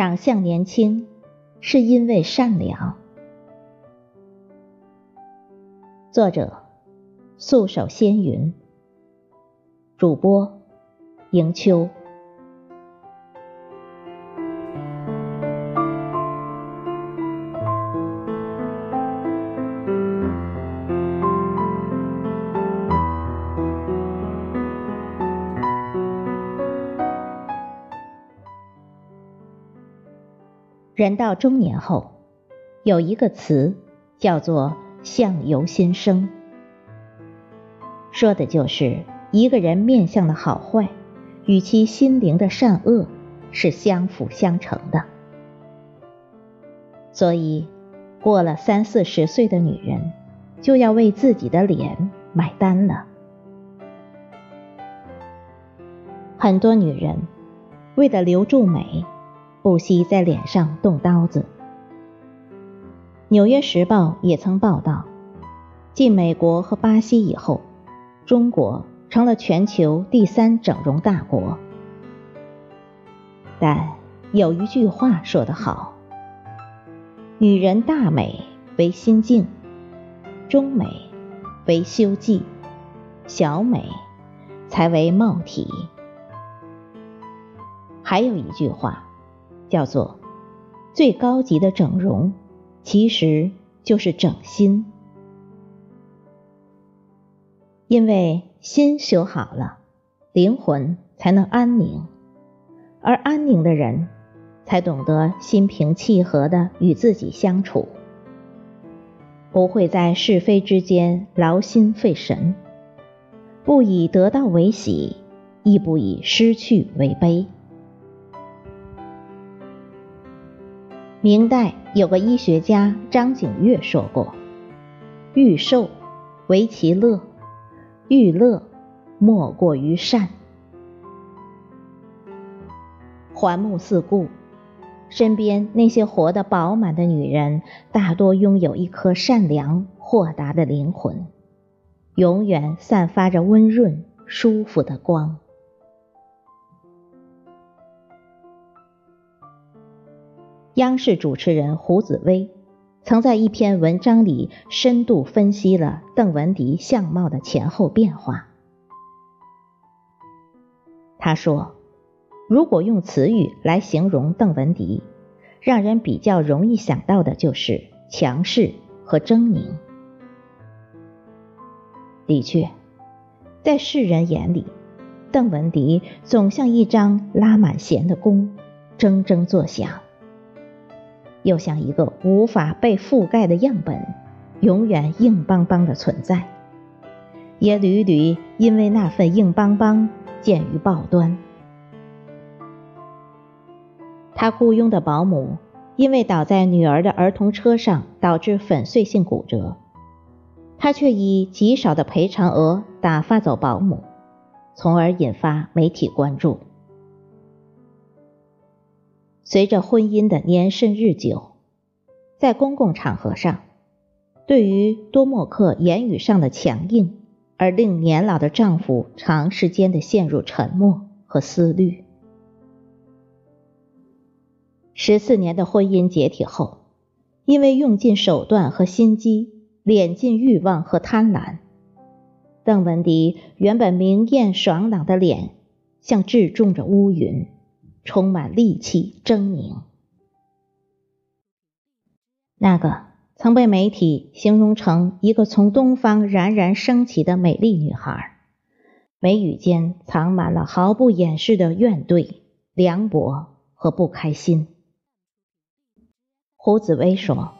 长相年轻，是因为善良。作者：素手纤云，主播：迎秋。人到中年后，有一个词叫做“相由心生”，说的就是一个人面相的好坏与其心灵的善恶是相辅相成的。所以，过了三四十岁的女人就要为自己的脸买单了。很多女人为了留住美。不惜在脸上动刀子。《纽约时报》也曾报道，继美国和巴西以后，中国成了全球第三整容大国。但有一句话说得好：“女人大美为心境，中美为修迹，小美才为貌体。”还有一句话。叫做最高级的整容，其实就是整心。因为心修好了，灵魂才能安宁，而安宁的人，才懂得心平气和的与自己相处，不会在是非之间劳心费神，不以得到为喜，亦不以失去为悲。明代有个医学家张景岳说过：“欲寿，为其乐；欲乐，莫过于善。”环目四顾，身边那些活得饱满的女人，大多拥有一颗善良豁达的灵魂，永远散发着温润舒服的光。央视主持人胡紫薇曾在一篇文章里深度分析了邓文迪相貌的前后变化。他说：“如果用词语来形容邓文迪，让人比较容易想到的就是强势和狰狞。的确，在世人眼里，邓文迪总像一张拉满弦的弓，铮铮作响。”又像一个无法被覆盖的样本，永远硬邦邦的存在，也屡屡因为那份硬邦邦见于报端。他雇佣的保姆因为倒在女儿的儿童车上导致粉碎性骨折，他却以极少的赔偿额打发走保姆，从而引发媒体关注。随着婚姻的年深日久，在公共场合上，对于多默克言语上的强硬，而令年老的丈夫长时间的陷入沉默和思虑。十四年的婚姻解体后，因为用尽手段和心机，敛尽欲望和贪婪，邓文迪原本明艳爽朗的脸，像置重着乌云。充满戾气、狰狞，那个曾被媒体形容成一个从东方冉冉升起的美丽女孩，眉宇间藏满了毫不掩饰的怨怼、凉薄和不开心。胡紫薇说：“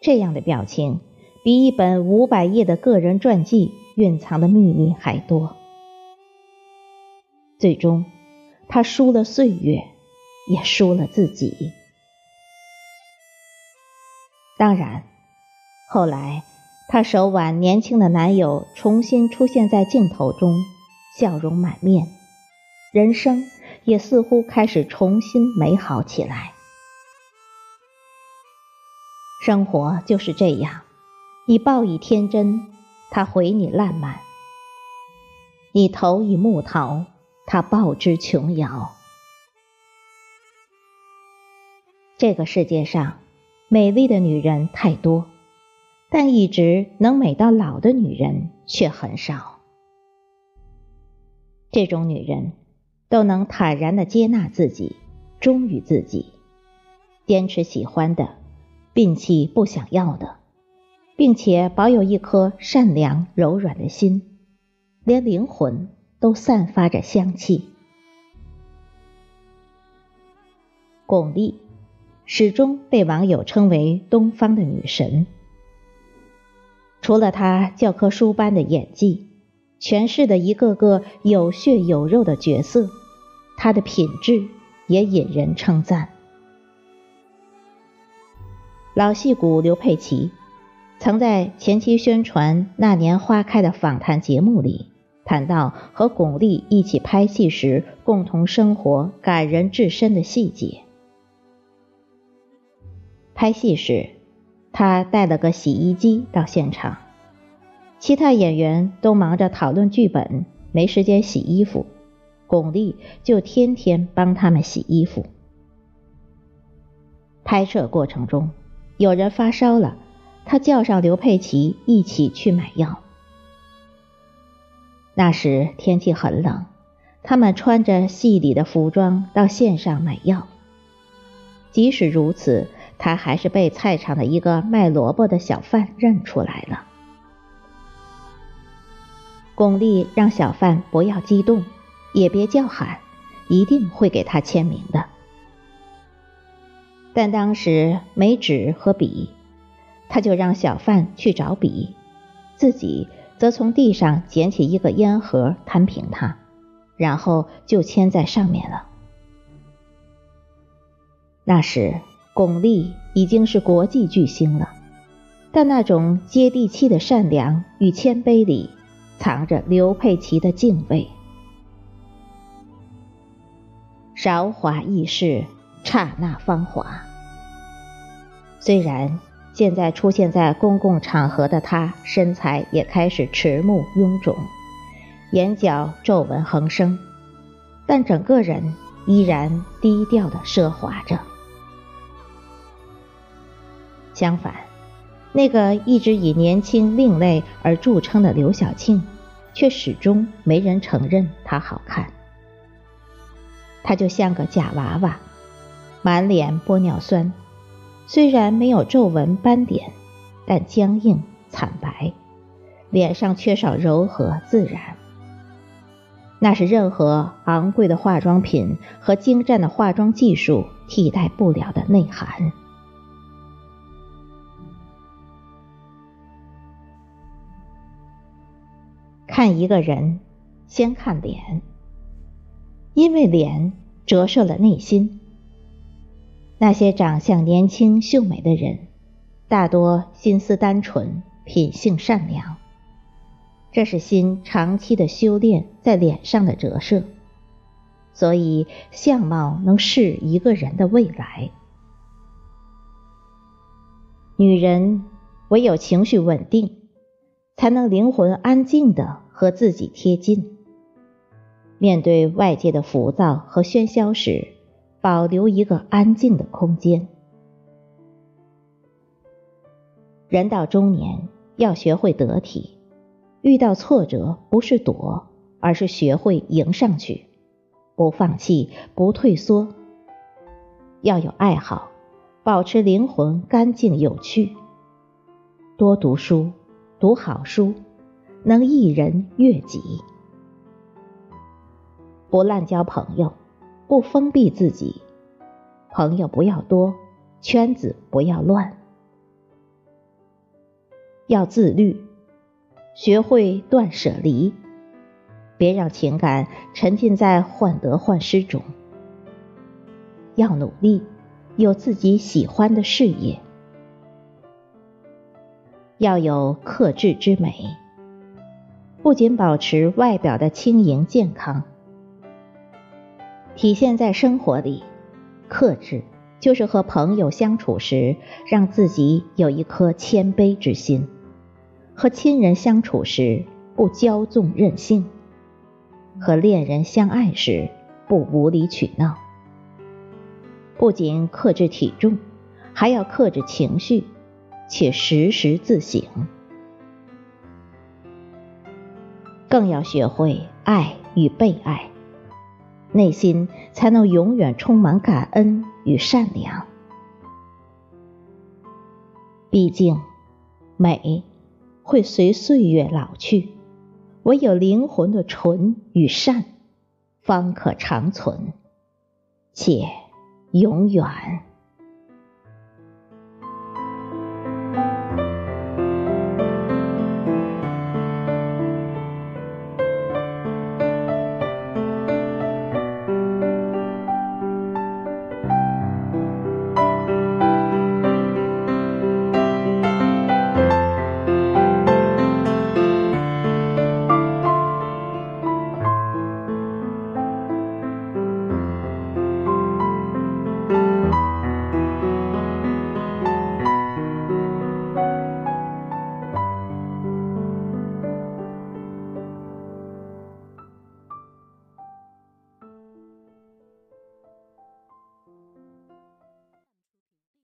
这样的表情，比一本五百页的个人传记蕴藏的秘密还多。”最终。他输了岁月，也输了自己。当然，后来她手挽年轻的男友重新出现在镜头中，笑容满面，人生也似乎开始重新美好起来。生活就是这样，你报以天真，他回你烂漫；你投以木桃。他报之琼瑶。这个世界上，美丽的女人太多，但一直能美到老的女人却很少。这种女人，都能坦然的接纳自己，忠于自己，坚持喜欢的，摒弃不想要的，并且保有一颗善良柔软的心，连灵魂都散发着香气。巩俐。始终被网友称为东方的女神。除了她教科书般的演技，诠释的一个个有血有肉的角色，她的品质也引人称赞。老戏骨刘佩琦曾在前期宣传《那年花开》的访谈节目里谈到和巩俐一起拍戏时共同生活感人至深的细节。拍戏时，他带了个洗衣机到现场，其他演员都忙着讨论剧本，没时间洗衣服，巩俐就天天帮他们洗衣服。拍摄过程中，有人发烧了，他叫上刘佩琦一起去买药。那时天气很冷，他们穿着戏里的服装到线上买药。即使如此。他还是被菜场的一个卖萝卜的小贩认出来了。巩俐让小贩不要激动，也别叫喊，一定会给他签名的。但当时没纸和笔，他就让小贩去找笔，自己则从地上捡起一个烟盒摊平它，然后就签在上面了。那时。巩俐已经是国际巨星了，但那种接地气的善良与谦卑里，藏着刘佩琦的敬畏。韶华易逝，刹那芳华。虽然现在出现在公共场合的她，身材也开始迟暮臃肿，眼角皱纹横生，但整个人依然低调的奢华着。相反，那个一直以年轻另类而著称的刘晓庆，却始终没人承认她好看。她就像个假娃娃，满脸玻尿酸，虽然没有皱纹斑点，但僵硬惨白，脸上缺少柔和自然。那是任何昂贵的化妆品和精湛的化妆技术替代不了的内涵。看一个人，先看脸，因为脸折射了内心。那些长相年轻秀美的人，大多心思单纯，品性善良。这是心长期的修炼在脸上的折射，所以相貌能是一个人的未来。女人唯有情绪稳定，才能灵魂安静的。和自己贴近，面对外界的浮躁和喧嚣时，保留一个安静的空间。人到中年，要学会得体，遇到挫折不是躲，而是学会迎上去，不放弃，不退缩。要有爱好，保持灵魂干净有趣，多读书，读好书。能一人悦己，不滥交朋友，不封闭自己，朋友不要多，圈子不要乱，要自律，学会断舍离，别让情感沉浸在患得患失中，要努力，有自己喜欢的事业，要有克制之美。不仅保持外表的轻盈健康，体现在生活里，克制就是和朋友相处时，让自己有一颗谦卑之心；和亲人相处时，不骄纵任性；和恋人相爱时，不无理取闹。不仅克制体重，还要克制情绪，且时时自省。更要学会爱与被爱，内心才能永远充满感恩与善良。毕竟，美会随岁月老去，唯有灵魂的纯与善，方可长存，且永远。